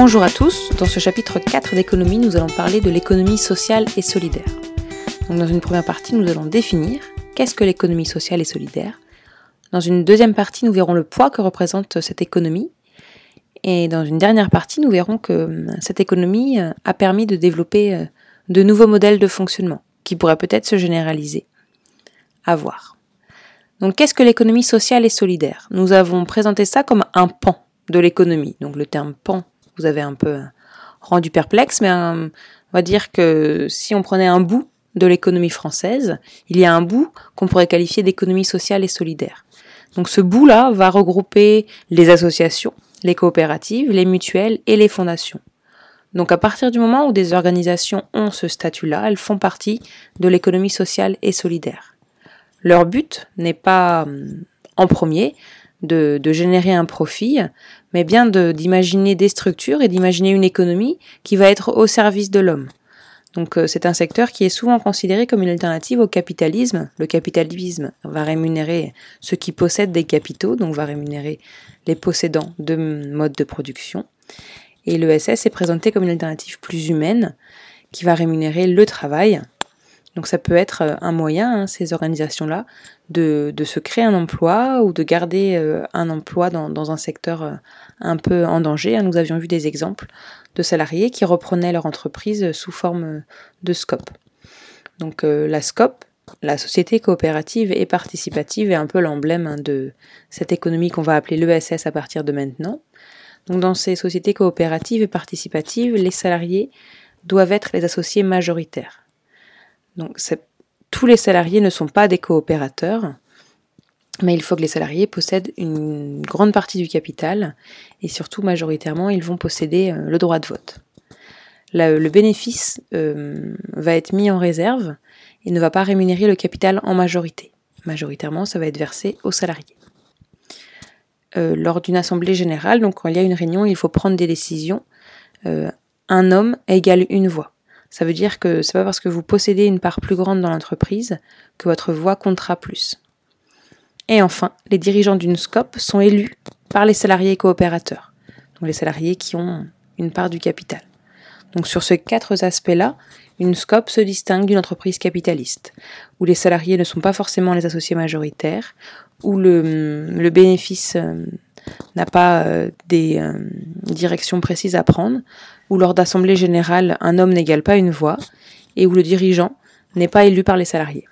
Bonjour à tous, dans ce chapitre 4 d'économie, nous allons parler de l'économie sociale et solidaire. Dans une première partie, nous allons définir qu'est-ce que l'économie sociale et solidaire. Dans une deuxième partie, nous verrons le poids que représente cette économie. Et dans une dernière partie, nous verrons que euh, cette économie euh, a permis de développer euh, de nouveaux modèles de fonctionnement qui pourraient peut-être se généraliser. À voir. Donc qu'est-ce que l'économie sociale et solidaire? Nous avons présenté ça comme un pan de l'économie. Donc le terme pan, vous avez un peu rendu perplexe, mais on va dire que si on prenait un bout de l'économie française, il y a un bout qu'on pourrait qualifier d'économie sociale et solidaire. Donc ce bout-là va regrouper les associations, les coopératives, les mutuelles et les fondations. Donc à partir du moment où des organisations ont ce statut-là, elles font partie de l'économie sociale et solidaire. Leur but n'est pas hum, en premier de, générer un profit, mais bien d'imaginer des structures et d'imaginer une économie qui va être au service de l'homme. Donc euh, c'est un secteur qui est souvent considéré comme une alternative au capitalisme. Le capitalisme va rémunérer ceux qui possèdent des capitaux, donc va rémunérer les possédants de modes de production. Et l'ESS est présenté comme une alternative plus humaine qui va rémunérer le travail. Donc ça peut être euh, un moyen, hein, ces organisations-là, de, se créer un emploi ou de garder euh, un emploi dans, un secteur un peu en danger. Nous avions vu des exemples de salariés qui reprenaient leur entreprise sous forme de SCOP. Donc euh, la SCOP, la société coopérative et participative est un peu l'emblème hein, de cette économie qu'on va appeler l'ESS à partir de maintenant. Donc dans ces sociétés coopératives et participatives, les salariés doivent être les associés majoritaires. Donc tous les salariés ne sont pas des coopérateurs, mais il faut que les salariés possèdent une grande partie du capital et surtout majoritairement ils vont posséder euh, le droit de vote. le bénéfice euh, va être mis en réserve et ne va pas rémunérer le capital en majorité. Majoritairement, ça va être versé aux salariés. Euh, lors d'une assemblée générale, donc quand il y a une réunion, il faut prendre des décisions. un homme égale une voix. Ça veut dire que c'est pas parce que vous possédez une part plus grande dans l'entreprise que votre voix comptera plus. Et enfin, les dirigeants d'une SCOP sont élus par les salariés coopérateurs, donc les salariés qui ont une part du capital. Donc sur ces quatre aspects-là, une SCOP se distingue d'une entreprise capitaliste, où les salariés ne sont pas forcément les associés majoritaires, où le, le bénéfice euh, n'a pas euh, des euh, directions précises à prendre, où lors d'assemblée générale, un homme n'égale pas une voix, et où le dirigeant n'est pas élu par les salariés.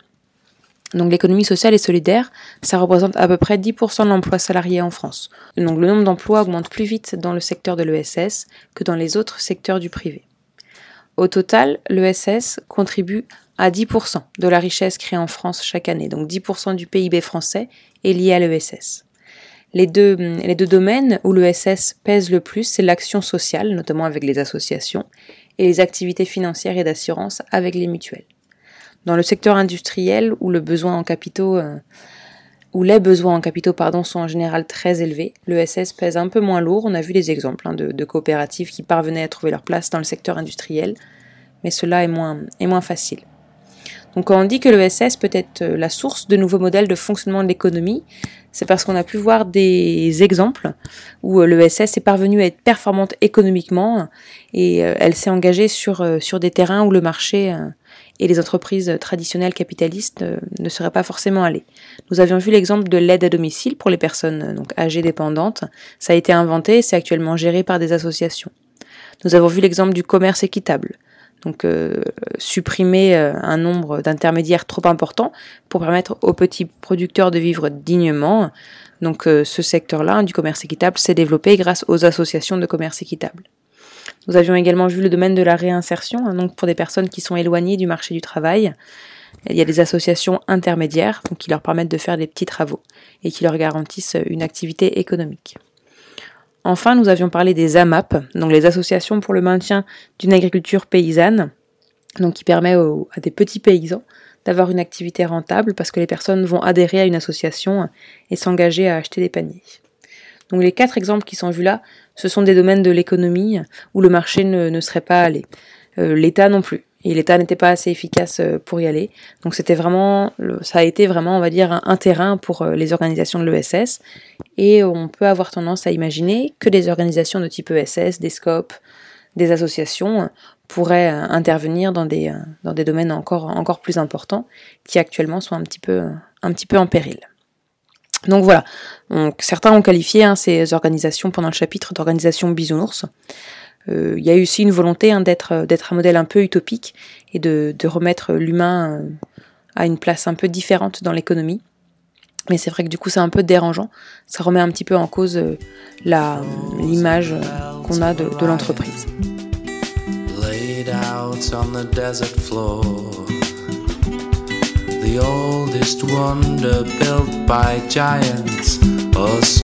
Donc l'économie sociale et solidaire, ça représente à peu près 10% de l'emploi salarié en France. Donc le nombre d'emplois augmente plus vite dans le secteur de l'ESS que dans les autres secteurs du privé. Au total, l'ESS contribue à 10% de la richesse créée en France chaque année. Donc 10% du PIB français est lié à l'ESS. Les deux, les deux domaines où l'ESS pèse le plus, c'est l'action sociale, notamment avec les associations, et les activités financières et d'assurance avec les mutuelles. Dans le secteur industriel où le besoin en capitaux euh, où les besoins en capitaux pardon, sont en général très élevés, l'ESS pèse un peu moins lourd. On a vu des exemples hein, de, coopératives qui parvenaient à trouver leur place dans le secteur industriel, mais cela est moins, est moins facile. Donc quand on dit que l'ESS peut être euh, la source de nouveaux modèles de fonctionnement de l'économie, c'est parce qu'on a pu voir des exemples où euh, l'ESS est parvenue à être performante économiquement et elle s'est engagée sur, sur des terrains où le marché et les entreprises traditionnelles capitalistes euh, ne seraient pas forcément allées. Nous avions vu l'exemple de l'aide à domicile pour les personnes euh, âgées dépendantes. Ça a été inventé et c'est actuellement géré par des associations. Nous avons vu l'exemple du commerce équitable. Donc euh, supprimer un nombre d'intermédiaires trop important pour permettre aux petits producteurs de vivre dignement. Donc ce secteur-là du commerce équitable s'est développé grâce aux associations de commerce équitable. Nous avions également vu le domaine de la réinsertion, hein, donc pour des personnes qui sont éloignées du marché du travail. Il y a des associations intermédiaires qui leur permettent de faire des petits travaux et qui leur garantissent une activité économique. Enfin, nous avions parlé des AMAP, donc les associations pour le maintien d'une agriculture paysanne, donc qui permet à des petits paysans d'avoir une activité rentable parce que les personnes vont adhérer à une association et s'engager à acheter des paniers. Donc les quatre exemples qui sont vus là, ce sont des domaines de l'économie où le marché ne, serait pas allé. Euh, L'État non plus. et l'État n'était pas assez efficace euh, pour y aller. Donc c'était vraiment, ça a été vraiment, on va dire, un, terrain pour euh, les organisations de l'ESS. Et on peut avoir tendance à imaginer que des organisations de type ESS, des scopes, des associations pourraient intervenir dans des, dans des domaines encore, encore plus importants qui actuellement sont un petit peu, un petit peu en péril. Donc voilà, certains ont qualifié hein, ces organisations pendant le chapitre d'organisations bisounours. Euh, il y a eu aussi une volonté hein, d'être euh, d'être un modèle un peu utopique et de, remettre l'humain euh, à une place un peu différente dans l'économie. Mais c'est vrai que du coup c'est un peu dérangeant. Ça remet un petit peu en cause l'image qu'on a de l'entreprise. The oldest wonder built by giants.